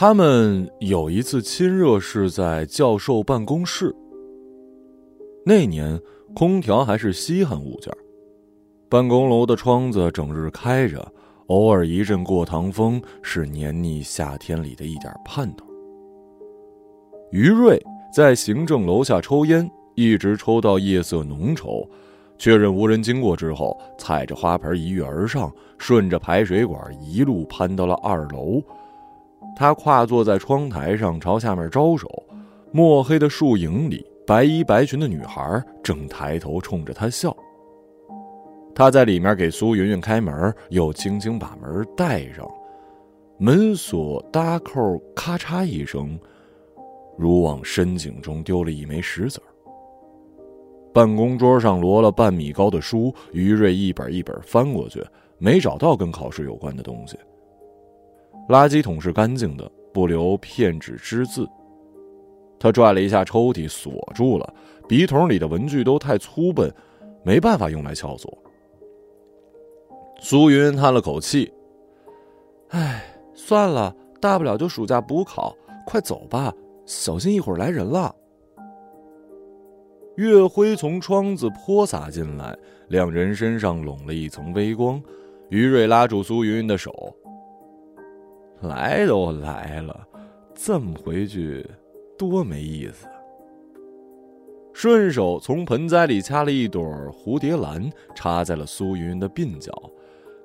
他们有一次亲热是在教授办公室。那年空调还是稀罕物件，办公楼的窗子整日开着，偶尔一阵过堂风是黏腻夏天里的一点盼头。于瑞在行政楼下抽烟，一直抽到夜色浓稠，确认无人经过之后，踩着花盆一跃而上，顺着排水管一路攀到了二楼。他跨坐在窗台上，朝下面招手。墨黑的树影里，白衣白裙的女孩正抬头冲着他笑。他在里面给苏云云开门，又轻轻把门带上。门锁搭扣，咔嚓一声，如往深井中丢了一枚石子儿。办公桌上摞了半米高的书，于瑞一本一本翻过去，没找到跟考试有关的东西。垃圾桶是干净的，不留片纸之字。他拽了一下抽屉，锁住了。笔筒里的文具都太粗笨，没办法用来撬锁。苏云叹了口气：“哎，算了，大不了就暑假补考。快走吧，小心一会儿来人了。”月辉从窗子泼洒进来，两人身上拢了一层微光。于瑞拉住苏云云的手。来都来了，这么回去多没意思。顺手从盆栽里掐了一朵蝴蝶兰，插在了苏云云的鬓角。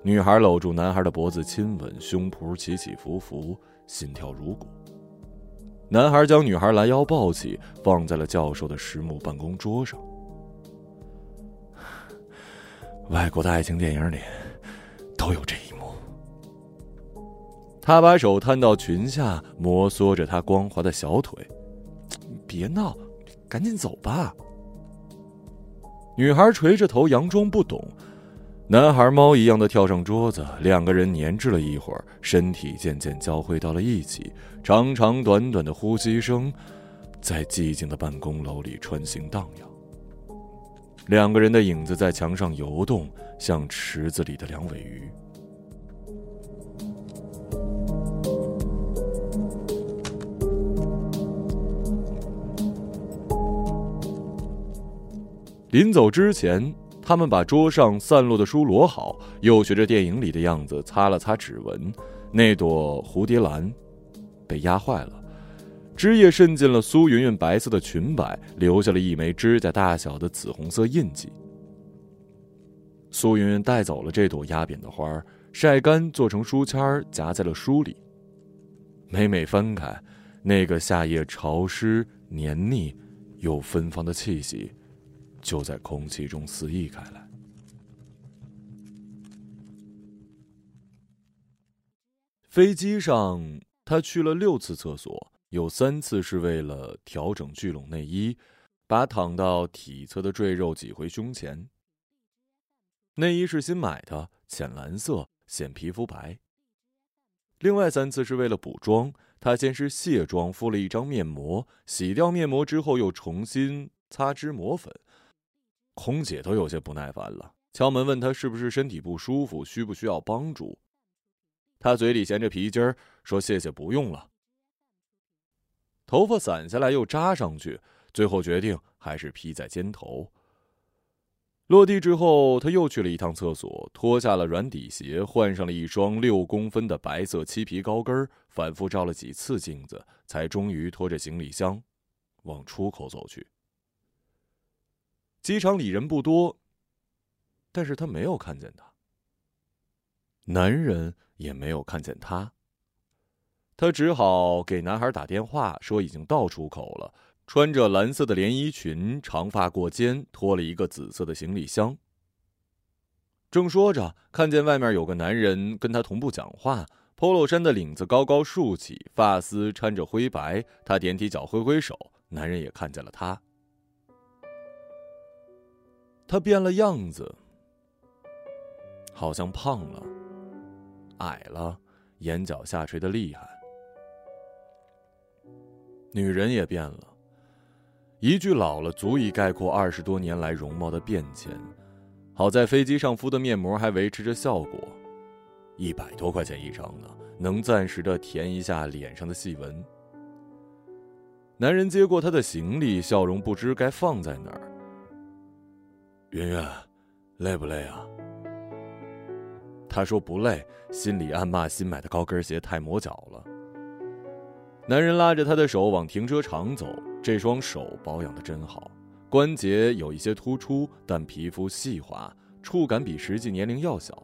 女孩搂住男孩的脖子亲吻，胸脯起起伏伏，心跳如鼓。男孩将女孩拦腰抱起，放在了教授的实木办公桌上。外国的爱情电影里都有这。他把手探到裙下，摩挲着她光滑的小腿。别闹，赶紧走吧。女孩垂着头，佯装不懂。男孩猫一样的跳上桌子，两个人粘滞了一会儿，身体渐渐交汇到了一起。长长短短的呼吸声，在寂静的办公楼里穿行荡漾。两个人的影子在墙上游动，像池子里的两尾鱼。临走之前，他们把桌上散落的书摞好，又学着电影里的样子擦了擦指纹。那朵蝴蝶兰被压坏了，汁液渗进了苏云云白色的裙摆，留下了一枚指甲大小的紫红色印记。苏云云带走了这朵压扁的花，晒干做成书签夹在了书里。每每翻开，那个夏夜潮湿、黏腻又芬芳的气息。就在空气中肆意开来。飞机上，他去了六次厕所，有三次是为了调整聚拢内衣，把躺到体侧的赘肉挤回胸前。内衣是新买的，浅蓝色，显皮肤白。另外三次是为了补妆，他先是卸妆，敷了一张面膜，洗掉面膜之后又重新擦脂抹粉。空姐都有些不耐烦了，敲门问他是不是身体不舒服，需不需要帮助。他嘴里衔着皮筋儿，说：“谢谢，不用了。”头发散下来又扎上去，最后决定还是披在肩头。落地之后，他又去了一趟厕所，脱下了软底鞋，换上了一双六公分的白色漆皮高跟，反复照了几次镜子，才终于拖着行李箱往出口走去。机场里人不多，但是他没有看见他。男人也没有看见他。他只好给男孩打电话，说已经到出口了。穿着蓝色的连衣裙，长发过肩，拖了一个紫色的行李箱。正说着，看见外面有个男人跟他同步讲话，polo 衫的领子高高竖起，发丝掺着灰白。他踮起脚挥挥手，男人也看见了他。他变了样子，好像胖了、矮了，眼角下垂的厉害。女人也变了，一句“老了”足以概括二十多年来容貌的变迁。好在飞机上敷的面膜还维持着效果，一百多块钱一张呢，能暂时的填一下脸上的细纹。男人接过她的行李，笑容不知该放在哪儿。圆圆，累不累啊？他说不累，心里暗骂新买的高跟鞋太磨脚了。男人拉着她的手往停车场走，这双手保养的真好，关节有一些突出，但皮肤细滑，触感比实际年龄要小。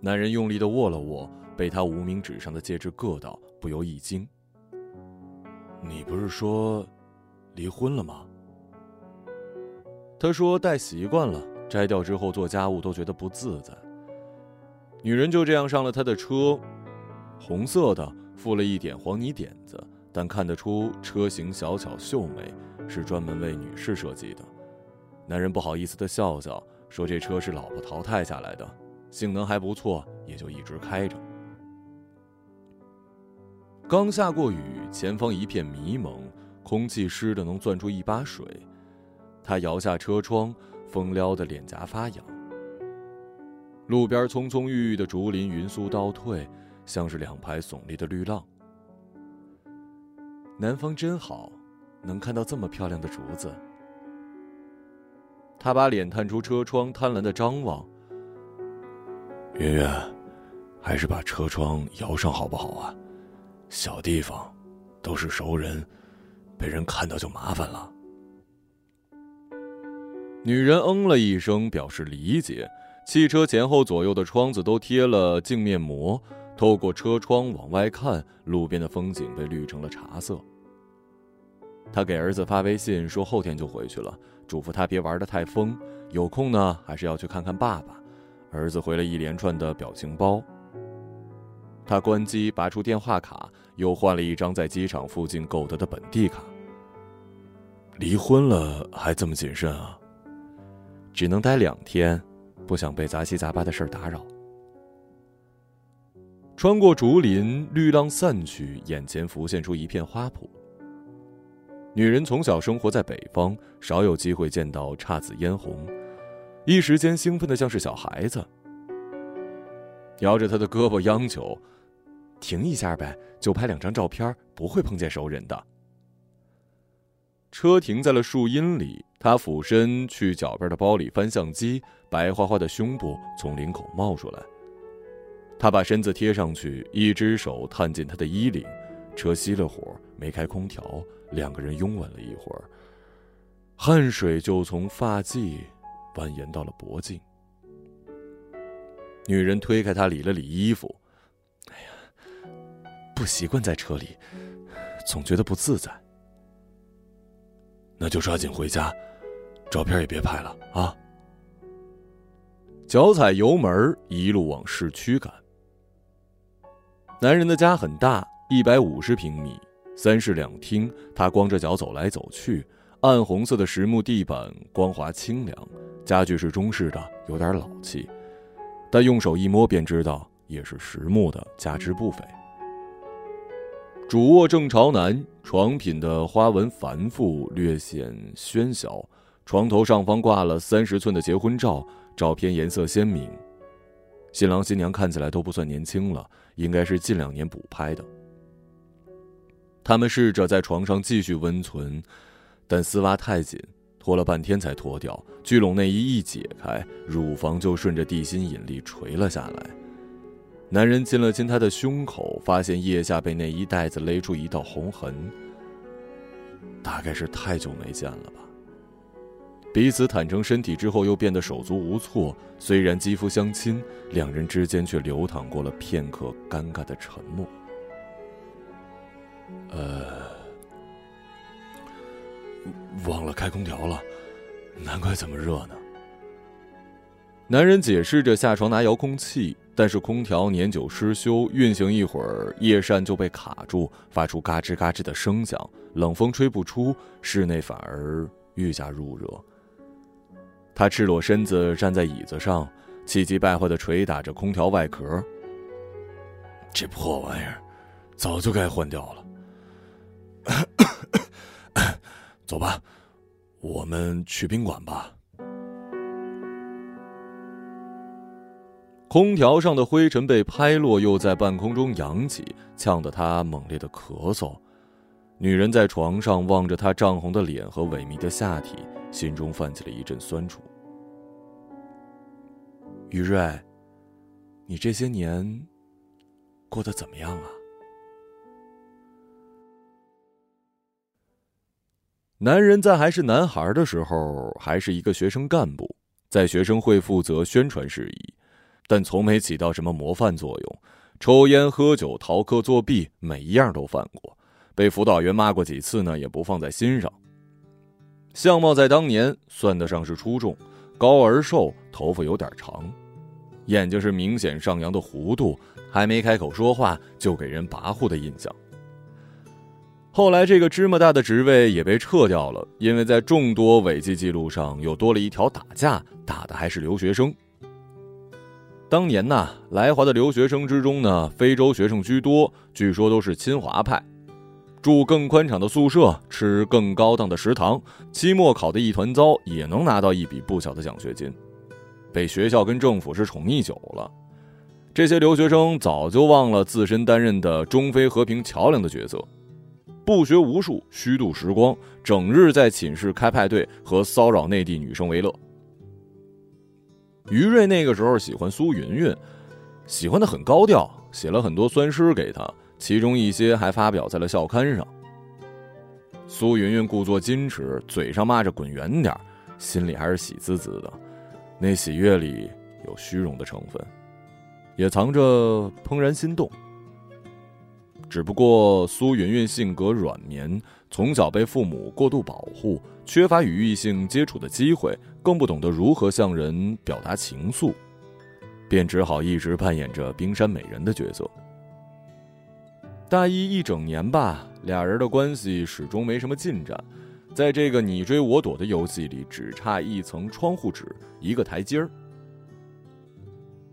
男人用力的握了握被他无名指上的戒指硌到，不由一惊。你不是说离婚了吗？他说戴习惯了，摘掉之后做家务都觉得不自在。女人就这样上了他的车，红色的，附了一点黄泥点子，但看得出车型小巧秀美，是专门为女士设计的。男人不好意思的笑笑，说这车是老婆淘汰下来的，性能还不错，也就一直开着。刚下过雨，前方一片迷蒙，空气湿的能攥出一把水。他摇下车窗，风撩得脸颊发痒。路边葱葱郁郁的竹林匀速倒退，像是两排耸立的绿浪。南方真好，能看到这么漂亮的竹子。他把脸探出车窗，贪婪的张望。圆圆，还是把车窗摇上好不好啊？小地方，都是熟人，被人看到就麻烦了。女人嗯了一声，表示理解。汽车前后左右的窗子都贴了镜面膜，透过车窗往外看，路边的风景被绿成了茶色。他给儿子发微信说后天就回去了，嘱咐他别玩的太疯，有空呢还是要去看看爸爸。儿子回了一连串的表情包。他关机，拔出电话卡，又换了一张在机场附近购得的本地卡。离婚了还这么谨慎啊？只能待两天，不想被杂七杂八的事儿打扰。穿过竹林，绿浪散去，眼前浮现出一片花圃。女人从小生活在北方，少有机会见到姹紫嫣红，一时间兴奋的像是小孩子，摇着他的胳膊央求。停一下呗，就拍两张照片，不会碰见熟人的。车停在了树荫里，他俯身去脚边的包里翻相机，白花花的胸部从领口冒出来。他把身子贴上去，一只手探进他的衣领。车熄了火，没开空调，两个人拥吻了一会儿，汗水就从发际蜿蜒到了脖颈。女人推开他，理了理衣服。哎呀不习惯在车里，总觉得不自在。那就抓紧回家，照片也别拍了啊！脚踩油门，一路往市区赶。男人的家很大，一百五十平米，三室两厅。他光着脚走来走去，暗红色的实木地板，光滑清凉。家具是中式的，有点老气，但用手一摸便知道，也是实木的，价值不菲。主卧正朝南，床品的花纹繁复，略显喧嚣。床头上方挂了三十寸的结婚照，照片颜色鲜明。新郎新娘看起来都不算年轻了，应该是近两年补拍的。他们试着在床上继续温存，但丝袜太紧，脱了半天才脱掉。聚拢内衣一解开，乳房就顺着地心引力垂了下来。男人亲了亲她的胸口，发现腋下被内衣带子勒出一道红痕。大概是太久没见了吧。彼此坦诚身体之后，又变得手足无措。虽然肌肤相亲，两人之间却流淌过了片刻尴尬的沉默。呃，忘了开空调了，难怪这么热呢。男人解释着下床拿遥控器。但是空调年久失修，运行一会儿，叶扇就被卡住，发出嘎吱嘎吱的声响，冷风吹不出，室内反而愈加入热。他赤裸身子站在椅子上，气急败坏的捶打着空调外壳。这破玩意儿，早就该换掉了。走吧，我们去宾馆吧。空调上的灰尘被拍落，又在半空中扬起，呛得他猛烈的咳嗽。女人在床上望着他涨红的脸和萎靡的下体，心中泛起了一阵酸楚。于瑞，你这些年过得怎么样啊？男人在还是男孩的时候，还是一个学生干部，在学生会负责宣传事宜，但从没起到什么模范作用。抽烟、喝酒、逃课、作弊，每一样都犯过，被辅导员骂过几次呢，也不放在心上。相貌在当年算得上是出众，高而瘦，头发有点长，眼睛是明显上扬的弧度，还没开口说话就给人跋扈的印象。后来，这个芝麻大的职位也被撤掉了，因为在众多违纪记录上又多了一条打架，打的还是留学生。当年呢，来华的留学生之中呢，非洲学生居多，据说都是亲华派，住更宽敞的宿舍，吃更高档的食堂，期末考的一团糟，也能拿到一笔不小的奖学金，被学校跟政府是宠溺久了。这些留学生早就忘了自身担任的中非和平桥梁的角色。不学无术，虚度时光，整日在寝室开派对和骚扰内地女生为乐。于瑞那个时候喜欢苏云云，喜欢的很高调，写了很多酸诗给她，其中一些还发表在了校刊上。苏云云故作矜持，嘴上骂着滚远点心里还是喜滋滋的，那喜悦里有虚荣的成分，也藏着怦然心动。只不过苏云云性格软绵，从小被父母过度保护，缺乏与异性接触的机会，更不懂得如何向人表达情愫，便只好一直扮演着冰山美人的角色。大一一整年吧，俩人的关系始终没什么进展，在这个你追我躲的游戏里，只差一层窗户纸，一个台阶儿。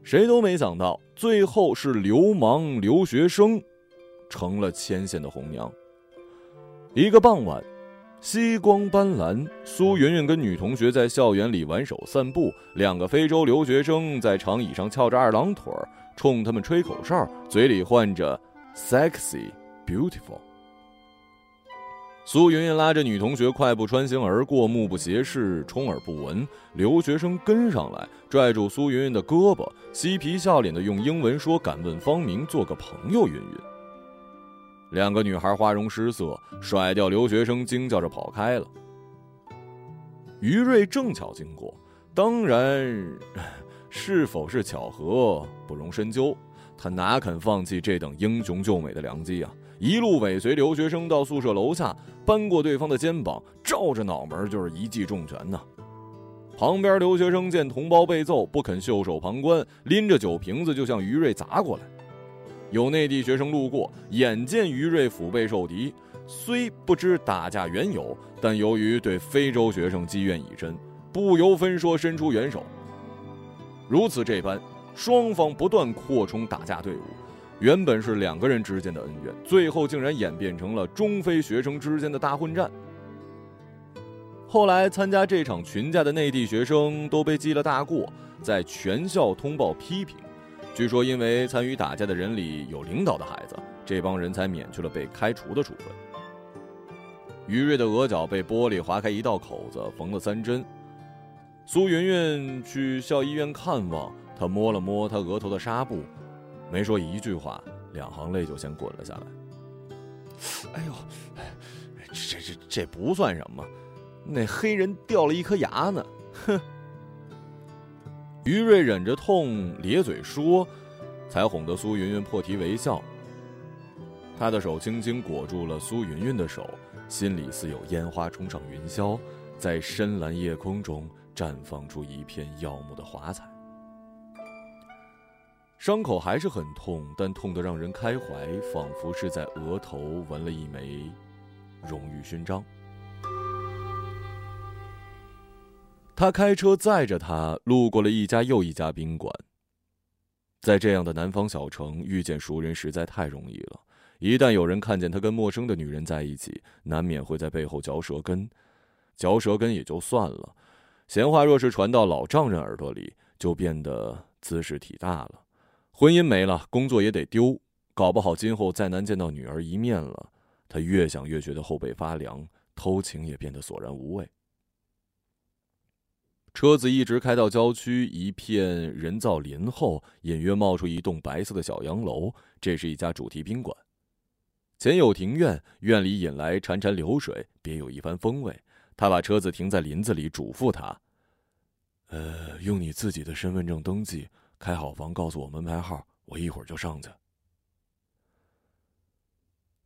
谁都没想到，最后是流氓留学生。成了牵线的红娘。一个傍晚，夕光斑斓，苏云云跟女同学在校园里玩手散步，两个非洲留学生在长椅上翘着二郎腿，冲他们吹口哨，嘴里唤着 “sexy beautiful”。苏云云拉着女同学快步穿行而过，目不斜视，充耳不闻。留学生跟上来，拽住苏云云的胳膊，嬉皮笑脸的用英文说：“敢问芳名，做个朋友。”云云。两个女孩花容失色，甩掉留学生，惊叫着跑开了。于瑞正巧经过，当然，是否是巧合不容深究。他哪肯放弃这等英雄救美的良机啊！一路尾随留学生到宿舍楼下，扳过对方的肩膀，照着脑门就是一记重拳呐。旁边留学生见同胞被揍，不肯袖手旁观，拎着酒瓶子就向于瑞砸过来。有内地学生路过，眼见于瑞腹背受敌，虽不知打架缘由，但由于对非洲学生积怨已深，不由分说伸出援手。如此这般，双方不断扩充打架队伍，原本是两个人之间的恩怨，最后竟然演变成了中非学生之间的大混战。后来参加这场群架的内地学生都被记了大过，在全校通报批评。据说，因为参与打架的人里有领导的孩子，这帮人才免去了被开除的处分。于瑞的额角被玻璃划开一道口子，缝了三针。苏云云去校医院看望他，摸了摸他额头的纱布，没说一句话，两行泪就先滚了下来。哎呦，这这这不算什么，那黑人掉了一颗牙呢，哼。于瑞忍着痛咧嘴说，才哄得苏云云破涕为笑。他的手轻轻裹住了苏云云的手，心里似有烟花冲上云霄，在深蓝夜空中绽放出一片耀目的华彩。伤口还是很痛，但痛得让人开怀，仿佛是在额头纹了一枚荣誉勋章。他开车载着她，路过了一家又一家宾馆。在这样的南方小城，遇见熟人实在太容易了。一旦有人看见他跟陌生的女人在一起，难免会在背后嚼舌根。嚼舌根也就算了，闲话若是传到老丈人耳朵里，就变得姿势体大了。婚姻没了，工作也得丢，搞不好今后再难见到女儿一面了。他越想越觉得后背发凉，偷情也变得索然无味。车子一直开到郊区一片人造林后，隐约冒出一栋白色的小洋楼。这是一家主题宾馆，前有庭院，院里引来潺潺流水，别有一番风味。他把车子停在林子里，嘱咐他：“呃，用你自己的身份证登记，开好房，告诉我门牌号，我一会儿就上去。”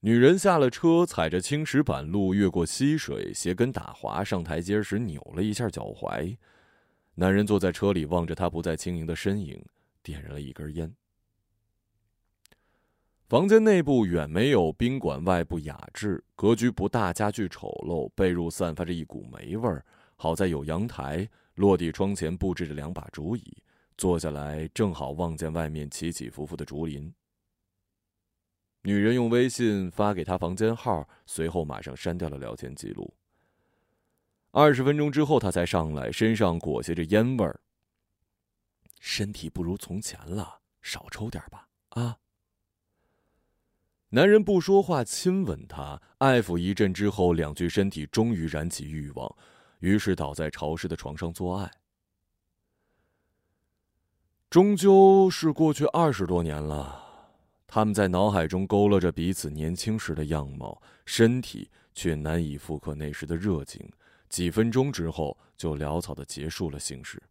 女人下了车，踩着青石板路，越过溪水，鞋跟打滑，上台阶时扭了一下脚踝。男人坐在车里，望着她不再轻盈的身影，点燃了一根烟。房间内部远没有宾馆外部雅致，格局不大，家具丑陋，被褥散发着一股霉味儿。好在有阳台，落地窗前布置着两把竹椅，坐下来正好望见外面起起伏伏的竹林。女人用微信发给他房间号，随后马上删掉了聊天记录。二十分钟之后，他才上来，身上裹挟着烟味儿。身体不如从前了，少抽点吧，啊！男人不说话，亲吻她，爱抚一阵之后，两具身体终于燃起欲望，于是倒在潮湿的床上做爱。终究是过去二十多年了，他们在脑海中勾勒着彼此年轻时的样貌，身体却难以复刻那时的热情。几分钟之后，就潦草的结束了性事。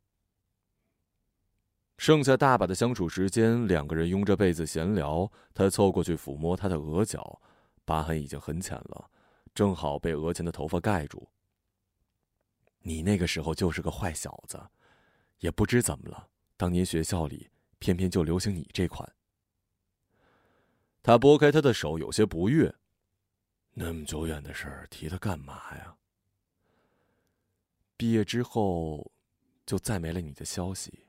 剩下大把的相处时间，两个人拥着被子闲聊。他凑过去抚摸她的额角，疤痕已经很浅了，正好被额前的头发盖住。你那个时候就是个坏小子，也不知怎么了，当年学校里偏偏就流行你这款。他拨开他的手，有些不悦。那么久远的事儿，提它干嘛呀？毕业之后，就再没了你的消息。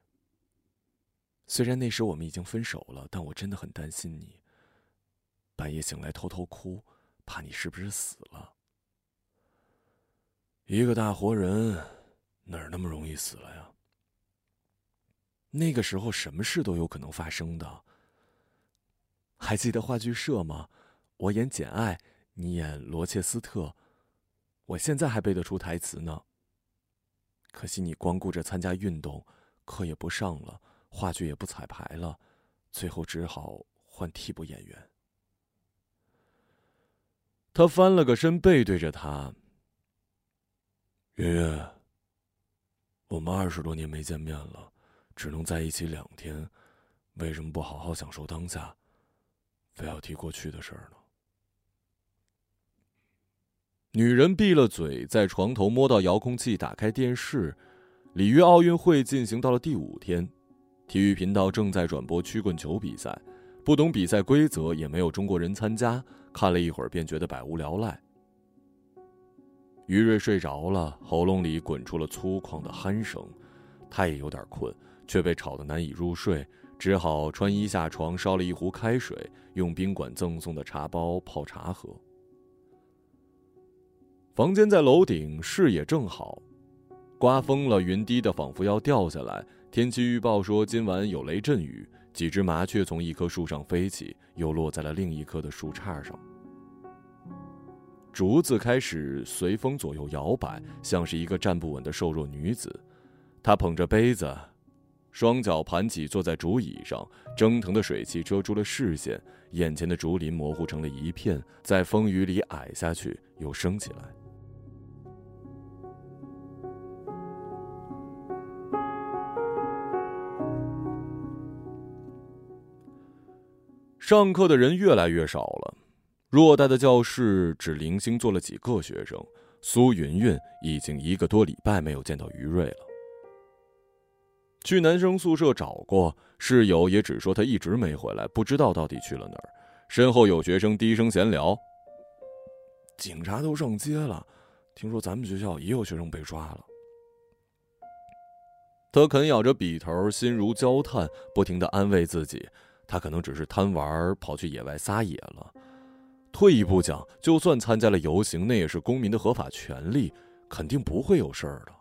虽然那时我们已经分手了，但我真的很担心你。半夜醒来偷偷哭，怕你是不是死了？一个大活人，哪儿那么容易死了呀？那个时候什么事都有可能发生的。还记得话剧社吗？我演简爱，你演罗切斯特，我现在还背得出台词呢。可惜你光顾着参加运动，课也不上了，话剧也不彩排了，最后只好换替补演员。他翻了个身，背对着他。圆圆，我们二十多年没见面了，只能在一起两天，为什么不好好享受当下，非要提过去的事儿呢？女人闭了嘴，在床头摸到遥控器，打开电视。里约奥运会进行到了第五天，体育频道正在转播曲棍球比赛。不懂比赛规则，也没有中国人参加。看了一会儿，便觉得百无聊赖。于瑞睡着了，喉咙里滚出了粗犷的鼾声。他也有点困，却被吵得难以入睡，只好穿衣下床，烧了一壶开水，用宾馆赠送的茶包泡茶喝。房间在楼顶，视野正好。刮风了，云低的仿佛要掉下来。天气预报说今晚有雷阵雨。几只麻雀从一棵树上飞起，又落在了另一棵的树杈上。竹子开始随风左右摇摆，像是一个站不稳的瘦弱女子。她捧着杯子，双脚盘起，坐在竹椅上。蒸腾的水汽遮住了视线，眼前的竹林模糊成了一片，在风雨里矮下去，又升起来。上课的人越来越少了，偌大的教室只零星坐了几个学生。苏云云已经一个多礼拜没有见到于瑞了。去男生宿舍找过，室友也只说他一直没回来，不知道到底去了哪儿。身后有学生低声闲聊：“警察都上街了，听说咱们学校也有学生被抓了。”他啃咬着笔头，心如焦炭，不停的安慰自己。他可能只是贪玩，跑去野外撒野了。退一步讲，就算参加了游行，那也是公民的合法权利，肯定不会有事儿的。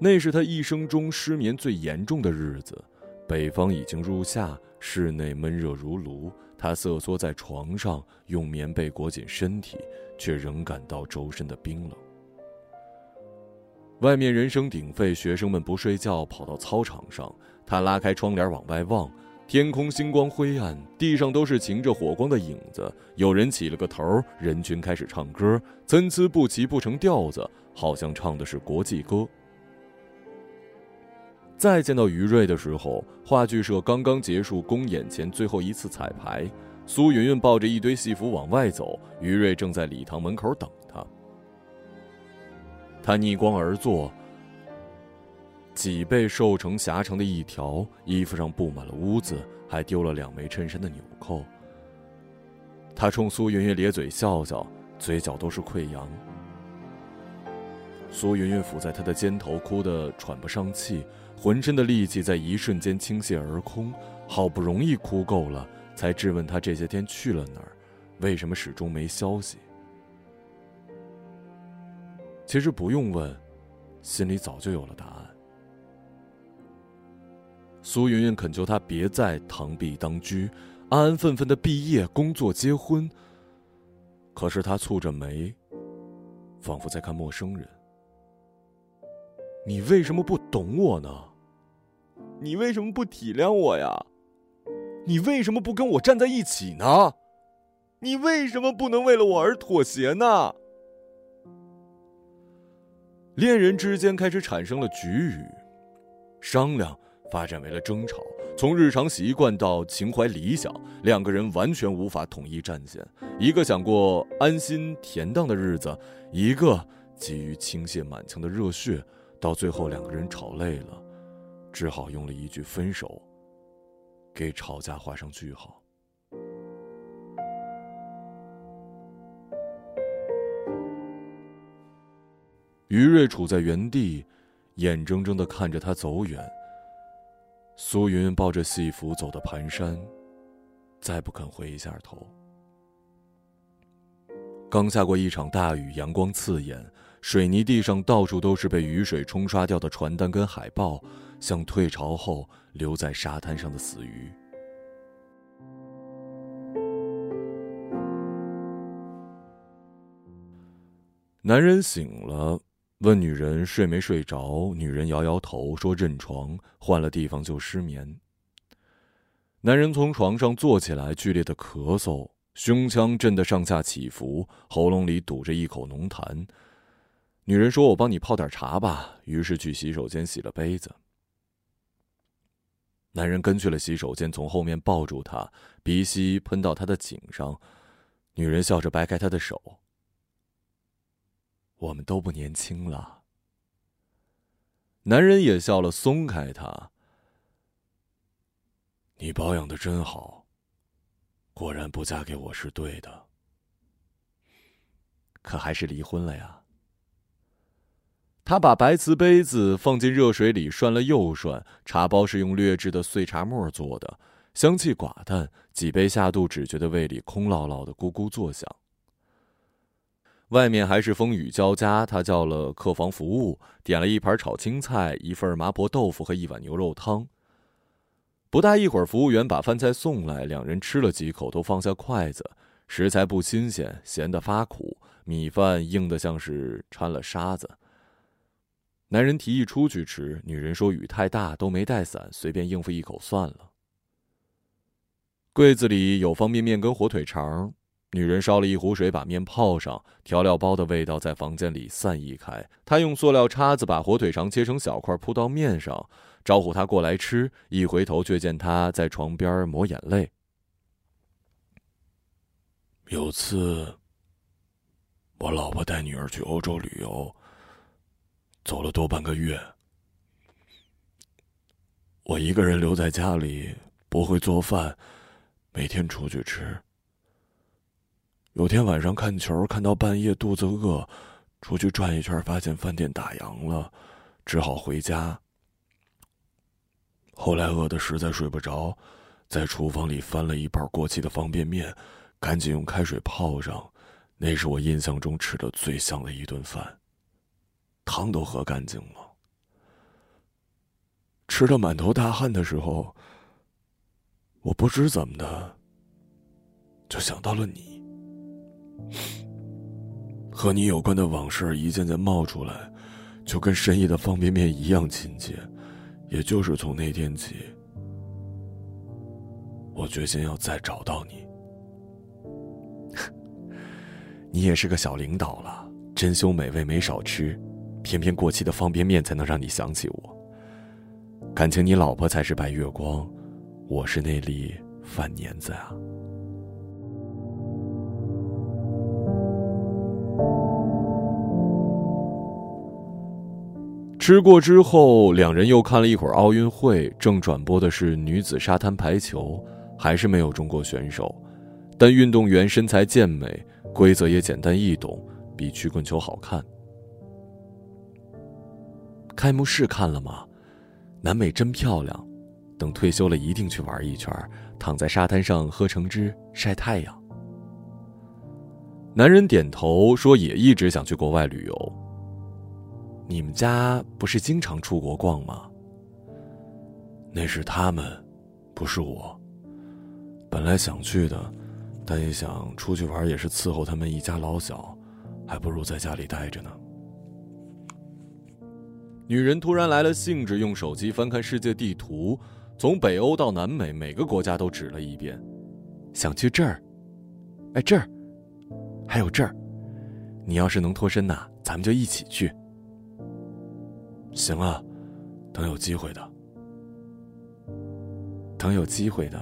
那是他一生中失眠最严重的日子。北方已经入夏，室内闷热如炉。他瑟缩在床上，用棉被裹紧身体，却仍感到周身的冰冷。外面人声鼎沸，学生们不睡觉，跑到操场上。他拉开窗帘往外望，天空星光灰暗，地上都是擎着火光的影子。有人起了个头，人群开始唱歌，参差不齐，不成调子，好像唱的是国际歌。再见到于瑞的时候，话剧社刚刚结束公演前最后一次彩排。苏云云抱着一堆戏服往外走，于瑞正在礼堂门口等他。他逆光而坐，脊背瘦成狭长的一条，衣服上布满了污渍，还丢了两枚衬衫的纽扣。他冲苏云云咧嘴笑笑，嘴角都是溃疡。苏云云伏在他的肩头，哭得喘不上气。浑身的力气在一瞬间倾泻而空，好不容易哭够了，才质问他这些天去了哪儿，为什么始终没消息。其实不用问，心里早就有了答案。苏云云恳求他别再螳臂当车，安安分分的毕业、工作、结婚。可是他蹙着眉，仿佛在看陌生人。你为什么不懂我呢？你为什么不体谅我呀？你为什么不跟我站在一起呢？你为什么不能为了我而妥协呢？恋人之间开始产生了局语，商量发展为了争吵，从日常习惯到情怀理想，两个人完全无法统一战线。一个想过安心恬淡的日子，一个急于倾泻满腔的热血，到最后两个人吵累了。只好用了一句分手，给吵架画上句号。于瑞处在原地，眼睁睁的看着他走远。苏云抱着戏服走到盘山，再不肯回一下头。刚下过一场大雨，阳光刺眼，水泥地上到处都是被雨水冲刷掉的传单跟海报。像退潮后留在沙滩上的死鱼。男人醒了，问女人睡没睡着，女人摇摇头说认床，换了地方就失眠。男人从床上坐起来，剧烈的咳嗽，胸腔震得上下起伏，喉咙里堵着一口浓痰。女人说：“我帮你泡点茶吧。”于是去洗手间洗了杯子。男人跟去了洗手间，从后面抱住她，鼻息喷到她的颈上。女人笑着掰开他的手。我们都不年轻了。男人也笑了，松开她。你保养的真好。果然不嫁给我是对的。可还是离婚了呀。他把白瓷杯子放进热水里涮了又涮，茶包是用劣质的碎茶沫做的，香气寡淡。几杯下肚，只觉得胃里空落落的，咕咕作响。外面还是风雨交加，他叫了客房服务，点了一盘炒青菜，一份麻婆豆腐和一碗牛肉汤。不大一会儿，服务员把饭菜送来，两人吃了几口，都放下筷子。食材不新鲜，咸得发苦，米饭硬得像是掺了沙子。男人提议出去吃，女人说雨太大，都没带伞，随便应付一口算了。柜子里有方便面跟火腿肠，女人烧了一壶水，把面泡上，调料包的味道在房间里散溢开。她用塑料叉子把火腿肠切成小块铺到面上，招呼他过来吃。一回头却见他在床边抹眼泪。有次，我老婆带女儿去欧洲旅游。走了多半个月，我一个人留在家里，不会做饭，每天出去吃。有天晚上看球，看到半夜肚子饿，出去转一圈，发现饭店打烊了，只好回家。后来饿得实在睡不着，在厨房里翻了一包过期的方便面，赶紧用开水泡上，那是我印象中吃的最香的一顿饭。汤都喝干净了。吃的满头大汗的时候，我不知怎么的，就想到了你，和你有关的往事一件件冒出来，就跟深夜的方便面一样亲切。也就是从那天起，我决心要再找到你。你也是个小领导了，珍馐美味没少吃，偏偏过期的方便面才能让你想起我。感情你老婆才是白月光，我是那粒饭粘子啊。吃过之后，两人又看了一会儿奥运会，正转播的是女子沙滩排球，还是没有中国选手，但运动员身材健美，规则也简单易懂，比曲棍球好看。开幕式看了吗？南美真漂亮，等退休了一定去玩一圈，躺在沙滩上喝橙汁晒太阳。男人点头说，也一直想去国外旅游。你们家不是经常出国逛吗？那是他们，不是我。本来想去的，但一想出去玩也是伺候他们一家老小，还不如在家里待着呢。女人突然来了兴致，用手机翻看世界地图，从北欧到南美，每个国家都指了一遍。想去这儿，哎这儿，还有这儿。你要是能脱身呐，咱们就一起去。行啊，等有机会的，等有机会的，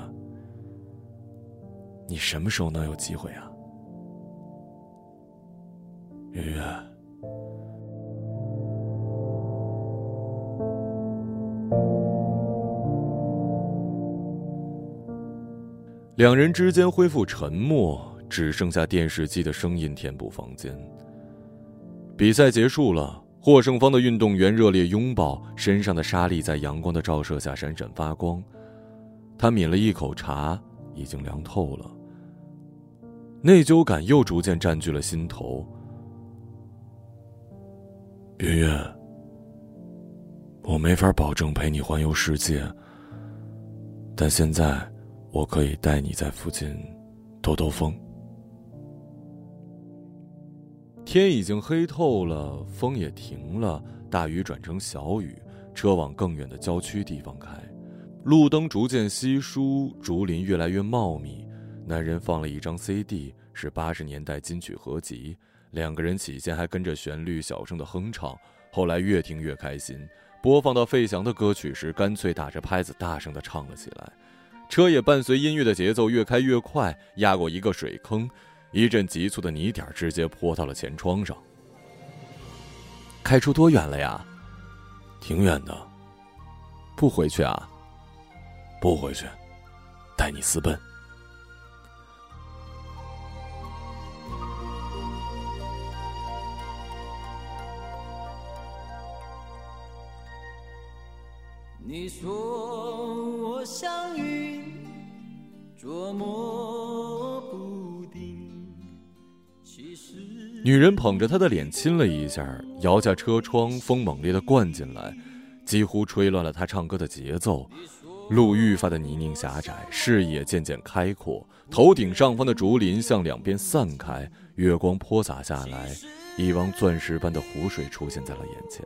你什么时候能有机会啊，月月？两人之间恢复沉默，只剩下电视机的声音填补房间。比赛结束了。获胜方的运动员热烈拥抱，身上的沙粒在阳光的照射下闪闪发光。他抿了一口茶，已经凉透了。内疚感又逐渐占据了心头。云云，我没法保证陪你环游世界，但现在我可以带你在附近兜兜风。天已经黑透了，风也停了，大雨转成小雨，车往更远的郊区地方开，路灯逐渐稀疏，竹林越来越茂密。男人放了一张 CD，是八十年代金曲合集。两个人起先还跟着旋律小声的哼唱，后来越听越开心。播放到费翔的歌曲时，干脆打着拍子大声的唱了起来。车也伴随音乐的节奏越开越快，压过一个水坑。一阵急促的泥点直接泼到了前窗上。开出多远了呀？挺远的。不回去啊？不回去，带你私奔。你说我像云，捉摸女人捧着他的脸亲了一下，摇下车窗，风猛烈的灌进来，几乎吹乱了他唱歌的节奏。路愈发的泥泞狭窄，视野渐渐开阔，头顶上方的竹林向两边散开，月光泼洒下来，一汪钻石般的湖水出现在了眼前，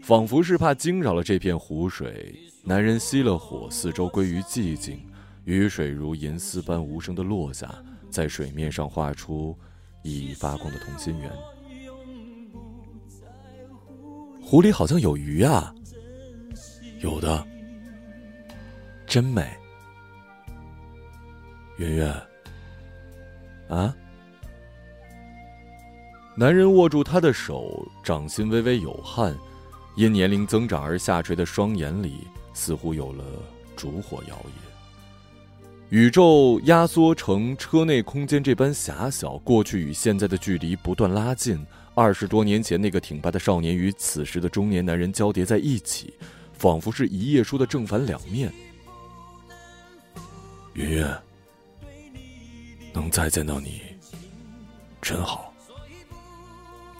仿佛是怕惊扰了这片湖水，男人熄了火，四周归于寂静，雨水如银丝般无声的落下。在水面上画出熠熠发光的同心圆。湖里好像有鱼啊，有的，真美。圆圆，啊？男人握住她的手，掌心微微有汗，因年龄增长而下垂的双眼里似乎有了烛火摇曳。宇宙压缩成车内空间这般狭小，过去与现在的距离不断拉近。二十多年前那个挺拔的少年与此时的中年男人交叠在一起，仿佛是一页书的正反两面。云云，能再见到你，真好。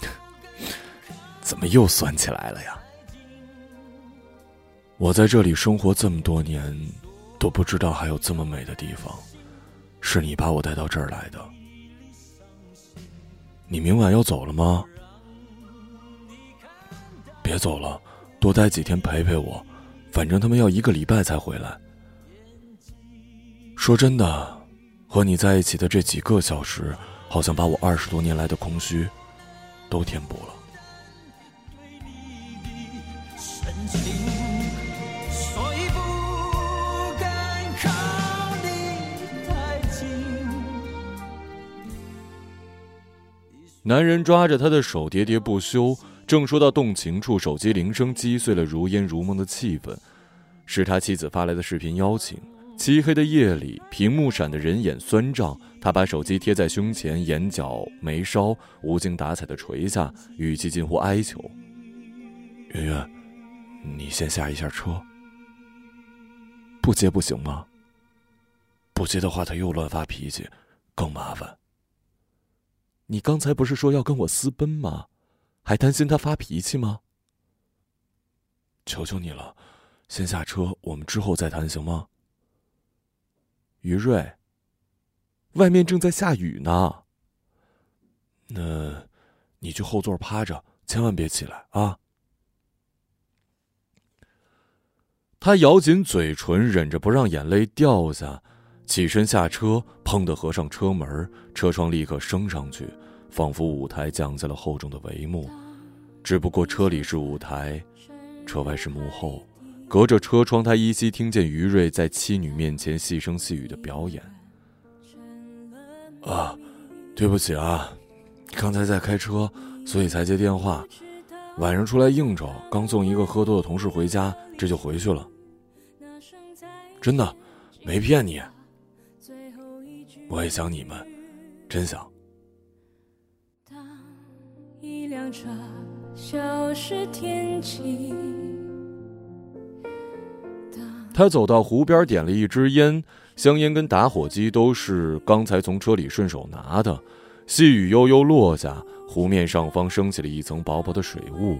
怎么又酸起来了呀？我在这里生活这么多年，都不知道还有这么美的地方，是你把我带到这儿来的。你明晚要走了吗？别走了，多待几天陪陪我，反正他们要一个礼拜才回来。说真的，和你在一起的这几个小时，好像把我二十多年来的空虚都填补了。男人抓着她的手喋喋不休，正说到动情处，手机铃声击碎了如烟如梦的气氛，是他妻子发来的视频邀请。漆黑的夜里，屏幕闪得人眼酸胀。他把手机贴在胸前，眼角眉梢无精打采的垂下，语气近乎哀求：“圆圆，你先下一下车。不接不行吗？不接的话，他又乱发脾气，更麻烦。”你刚才不是说要跟我私奔吗？还担心他发脾气吗？求求你了，先下车，我们之后再谈，行吗？于瑞，外面正在下雨呢。那，你去后座趴着，千万别起来啊！他咬紧嘴唇，忍着不让眼泪掉下。起身下车，砰的合上车门，车窗立刻升上去，仿佛舞台降下了厚重的帷幕。只不过车里是舞台，车外是幕后。隔着车窗，他依稀听见于瑞在妻女面前细声细语的表演。啊，对不起啊，刚才在开车，所以才接电话。晚上出来应酬，刚送一个喝多的同事回家，这就回去了。真的，没骗你。我也想你们，真想。他走到湖边，点了一支烟，香烟跟打火机都是刚才从车里顺手拿的。细雨悠悠落下，湖面上方升起了一层薄薄的水雾，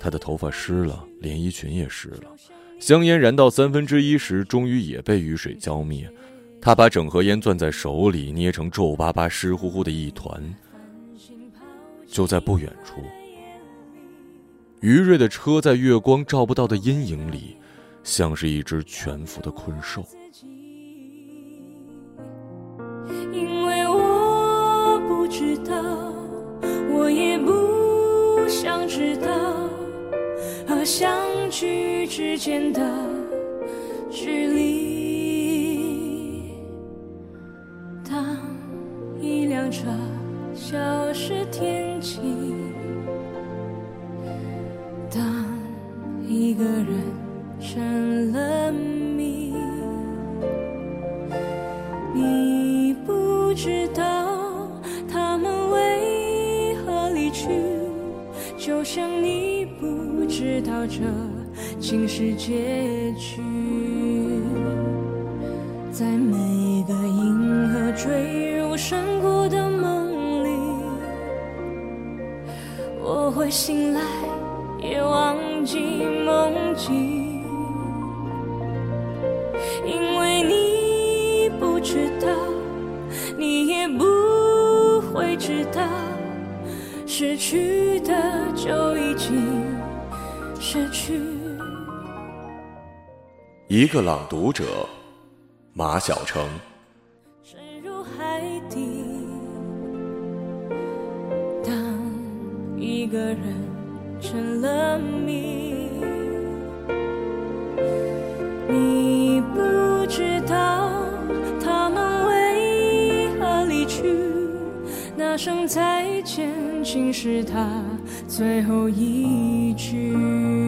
他的头发湿了，连衣裙也湿了。香烟燃到三分之一时，终于也被雨水浇灭。他把整盒烟攥在手里，捏成皱巴巴、湿乎乎的一团。就在不远处，余瑞的车在月光照不到的阴影里，像是一只蜷伏的困兽。因为我不知道，我也不想知道，和相聚之间的距离。是天一个朗读者，马晓成。深入海底，当一个人成了谜，你不知道他们为何离去，那声再见竟是他最后一句。